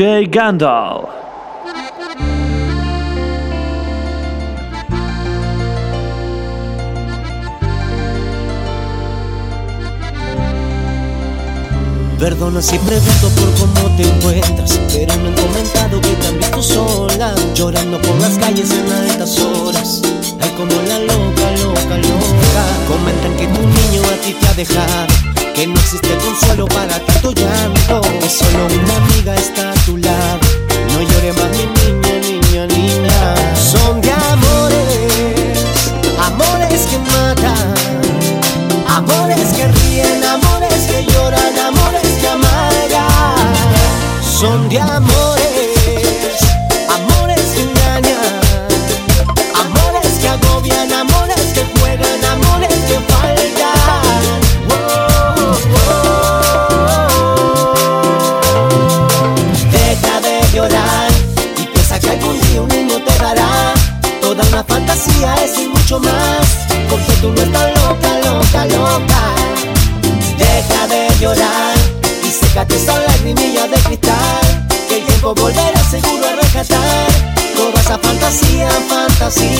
DJ Gandalf. Perdona si pregunto por cómo te encuentras, pero me han comentado que te han visto sola, llorando por las calles en altas horas. Ay, como la loca, loca, loca. Comentan que tu niño a ti te ha dejado que no existe consuelo para tanto llanto, que solo una amiga está a tu lado. No llore más mi niña, niña, niña. Son así.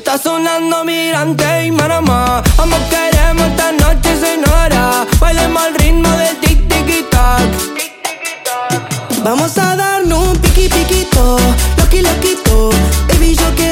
Está sonando Mirante y Manamá Ambos queremos esta noche sin hora. Bailemos al ritmo del tic tic tac. Vamos a darnos un piqui piquito. Loqui loquito. Baby yo quiero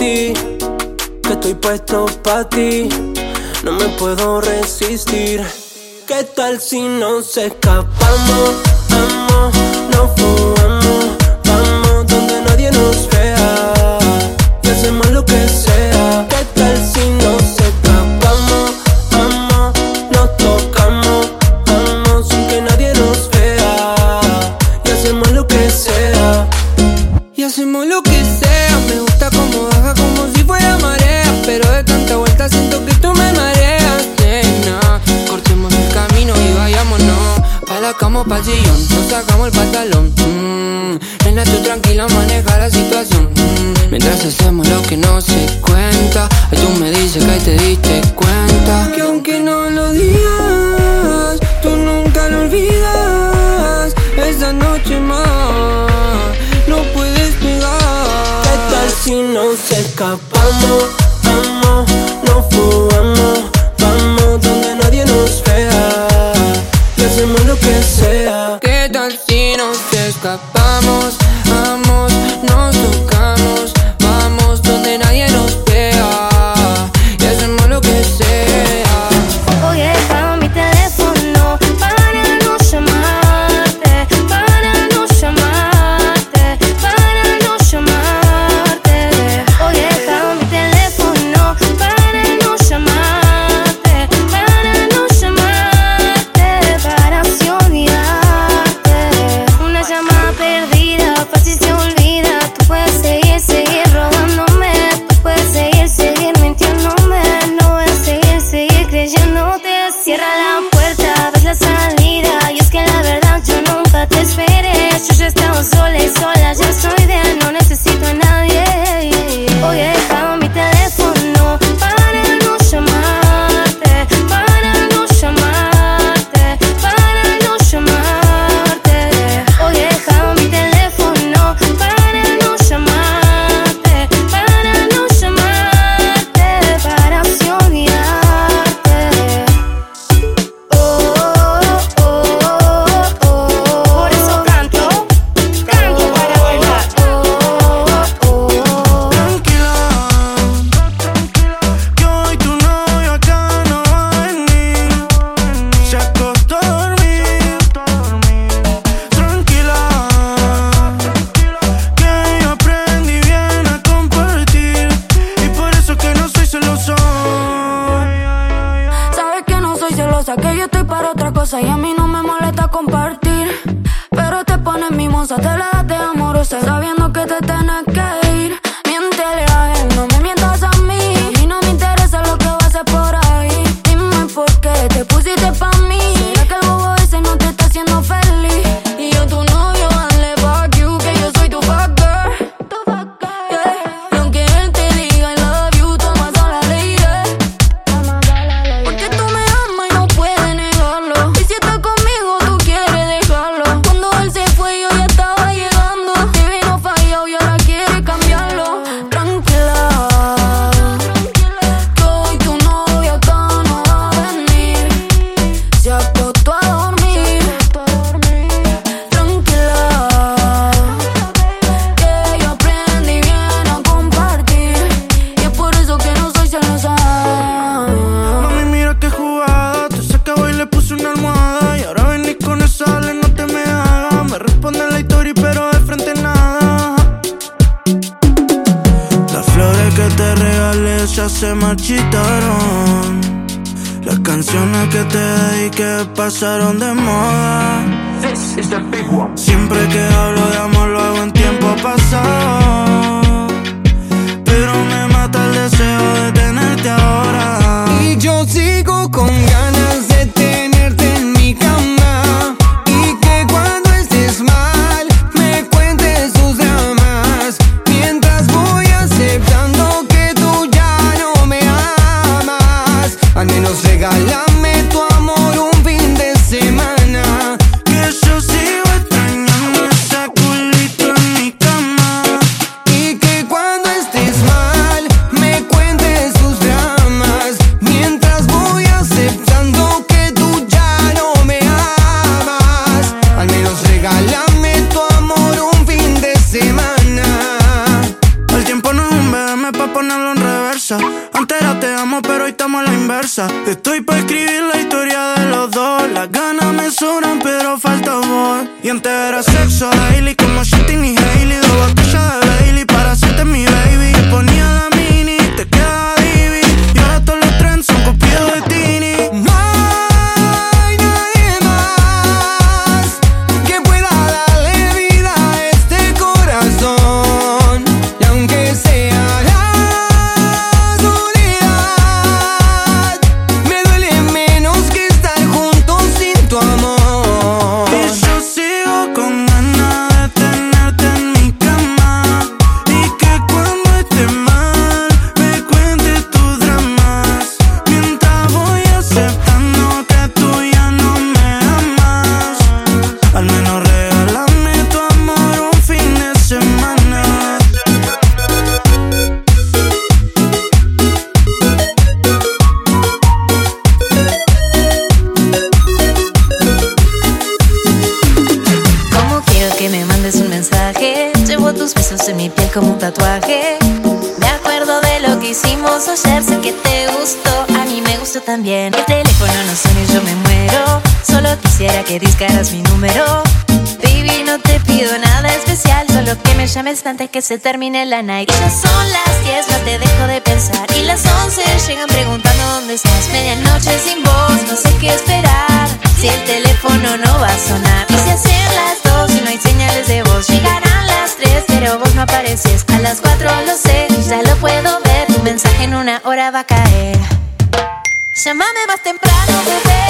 ti, que estoy puesto pa' ti. No me puedo resistir. ¿Qué tal si nos escapamos? Vamos, no fugamos. sacamos pa' sillón, nos sacamos el pantalón. Mm, nena, tú tranquila, maneja la situación. Mm, mientras hacemos lo que no se cuenta, Ay, tú me dices que ahí te diste cuenta. Que aunque no lo digas, tú nunca lo olvidas. Esa noche más, no puedes pegar. ¿Qué tal si no se escapa? I am hacemos la inversa. Estoy para escribir la historia de los dos. Las ganas me sobran, pero falta amor. Y antes era sexo daily, como Shitty y Hailey. Dos botellas de Bailey para hacerte mi baby. Que se termine la night. Ya son las 10, no te dejo de pensar. Y las 11 llegan preguntando dónde estás. Medianoche sin voz, no sé qué esperar. Si el teléfono no va a sonar. Y si hacen las 2 y no hay señales de voz. Llegarán las 3, pero vos no apareces. A las 4 lo sé, ya lo puedo ver. Tu mensaje en una hora va a caer. Llámame más temprano, bebé.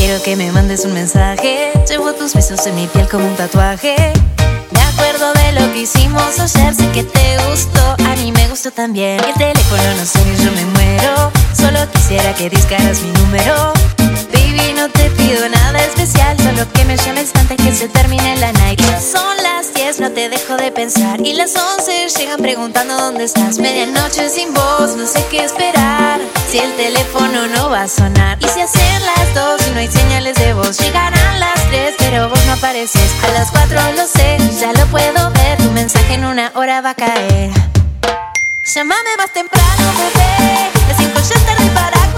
Quiero que me mandes un mensaje? Llevo tus besos en mi piel como un tatuaje. Me acuerdo de lo que hicimos ayer, sé que te gustó, a mí me gustó también. El teléfono no suena y yo me muero. Solo quisiera que discaras mi número. Baby, no te pido nada especial, solo que me llames antes que se termine la night. Son las 10, no te dejo de pensar. Y las 11 llegan preguntando dónde estás. Medianoche sin voz, no sé qué esperar. Si el teléfono no va a sonar. Y si hacen las 2 y no hay señales de voz. Llegarán las 3, pero vos no apareces. A las 4 lo sé, ya lo puedo ver. Tu mensaje en una hora va a caer. Llámame más temprano, bebé. Las 5 ya es tarde para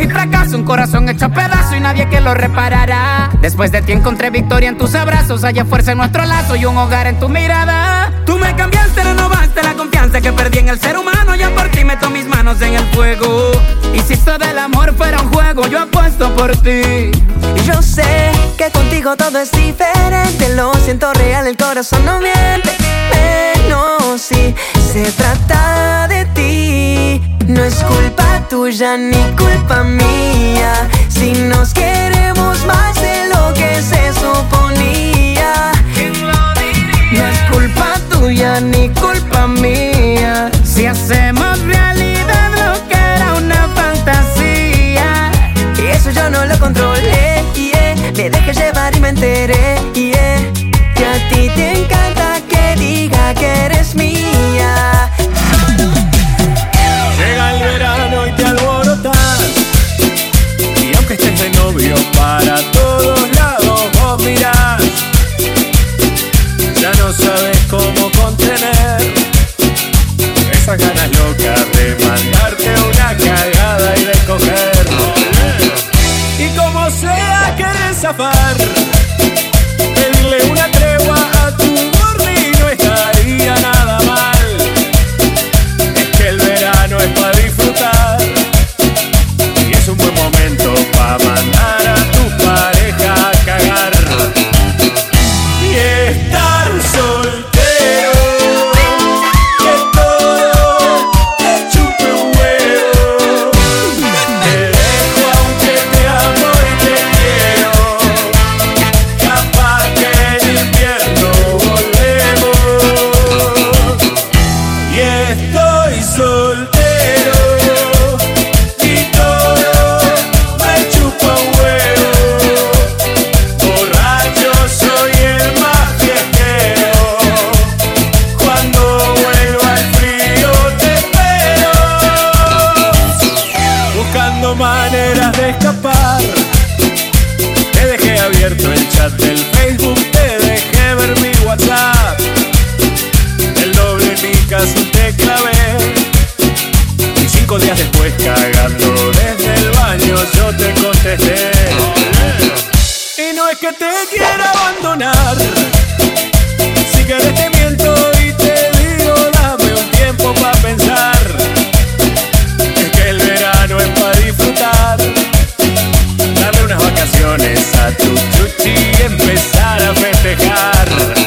y fracasos, un corazón hecho pedazo y nadie que lo reparará. Después de ti encontré victoria en tus abrazos, haya fuerza en nuestro lazo y un hogar en tu mirada. Tú me cambiaste, renovaste la confianza que perdí en el ser humano, ya por ti meto mis manos en el fuego. Y si esto del amor fuera un juego, yo apuesto por ti. Yo sé que contigo todo es diferente. Lo siento real, el corazón no miente. Menos si se trata de ti. No es culpa tuya ni culpa mía. Si nos queremos más de lo que se suponía. No es culpa tuya ni culpa mía. Si hacemos realidad lo que era una fantasía. Y eso yo no lo controlé, yeah. Me dejé llevar y me enteré, yeah. Que a ti te encanta que diga que eres para es que te quiera abandonar. Si quieres te miento y te digo, dame un tiempo para pensar. Es que el verano es para disfrutar. Dame unas vacaciones a tu chuchi y empezar a festejar.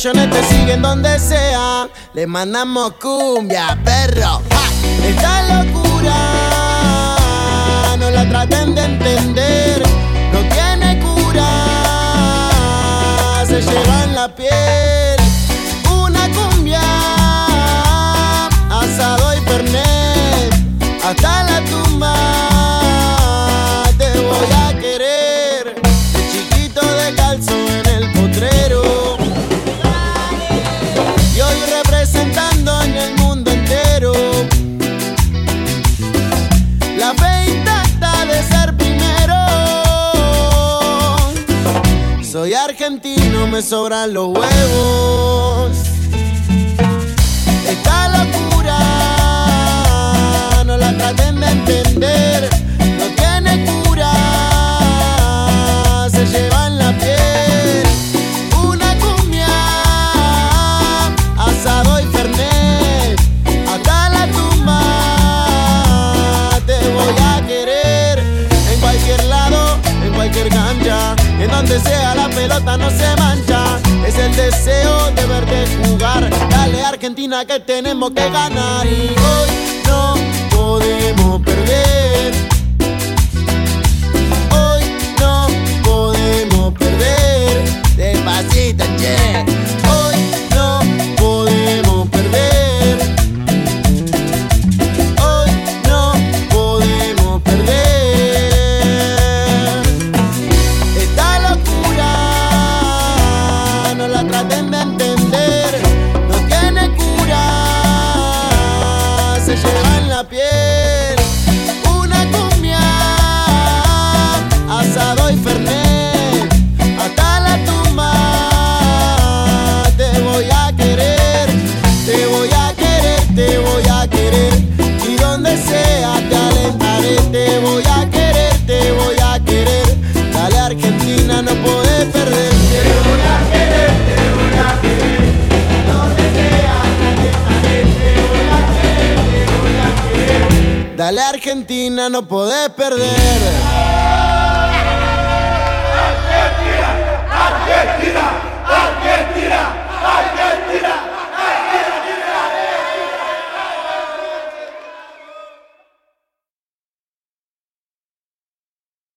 40 millones te siguen donde sea. Le mandamos cumbia, perro. Esta locura, no la traten de entender, no tiene cura, se lleva en la piel. Una cumbia, asado y pernet, hasta la tumba Argentino, me sobran los huevos. Esta locura no la traten de entender, no tiene cura, se lleva en la piel. Una cumbia, asado y fernet, hasta la tumba te voy a querer. En cualquier lado, en cualquier cancha, en donde sea la pelota no se mancha. Es el deseo de verte jugar. Dale Argentina que tenemos que ganar y hoy no podemos perder. Hoy no podemos perder. Despacito, che. Dale Argentina, no podés perder.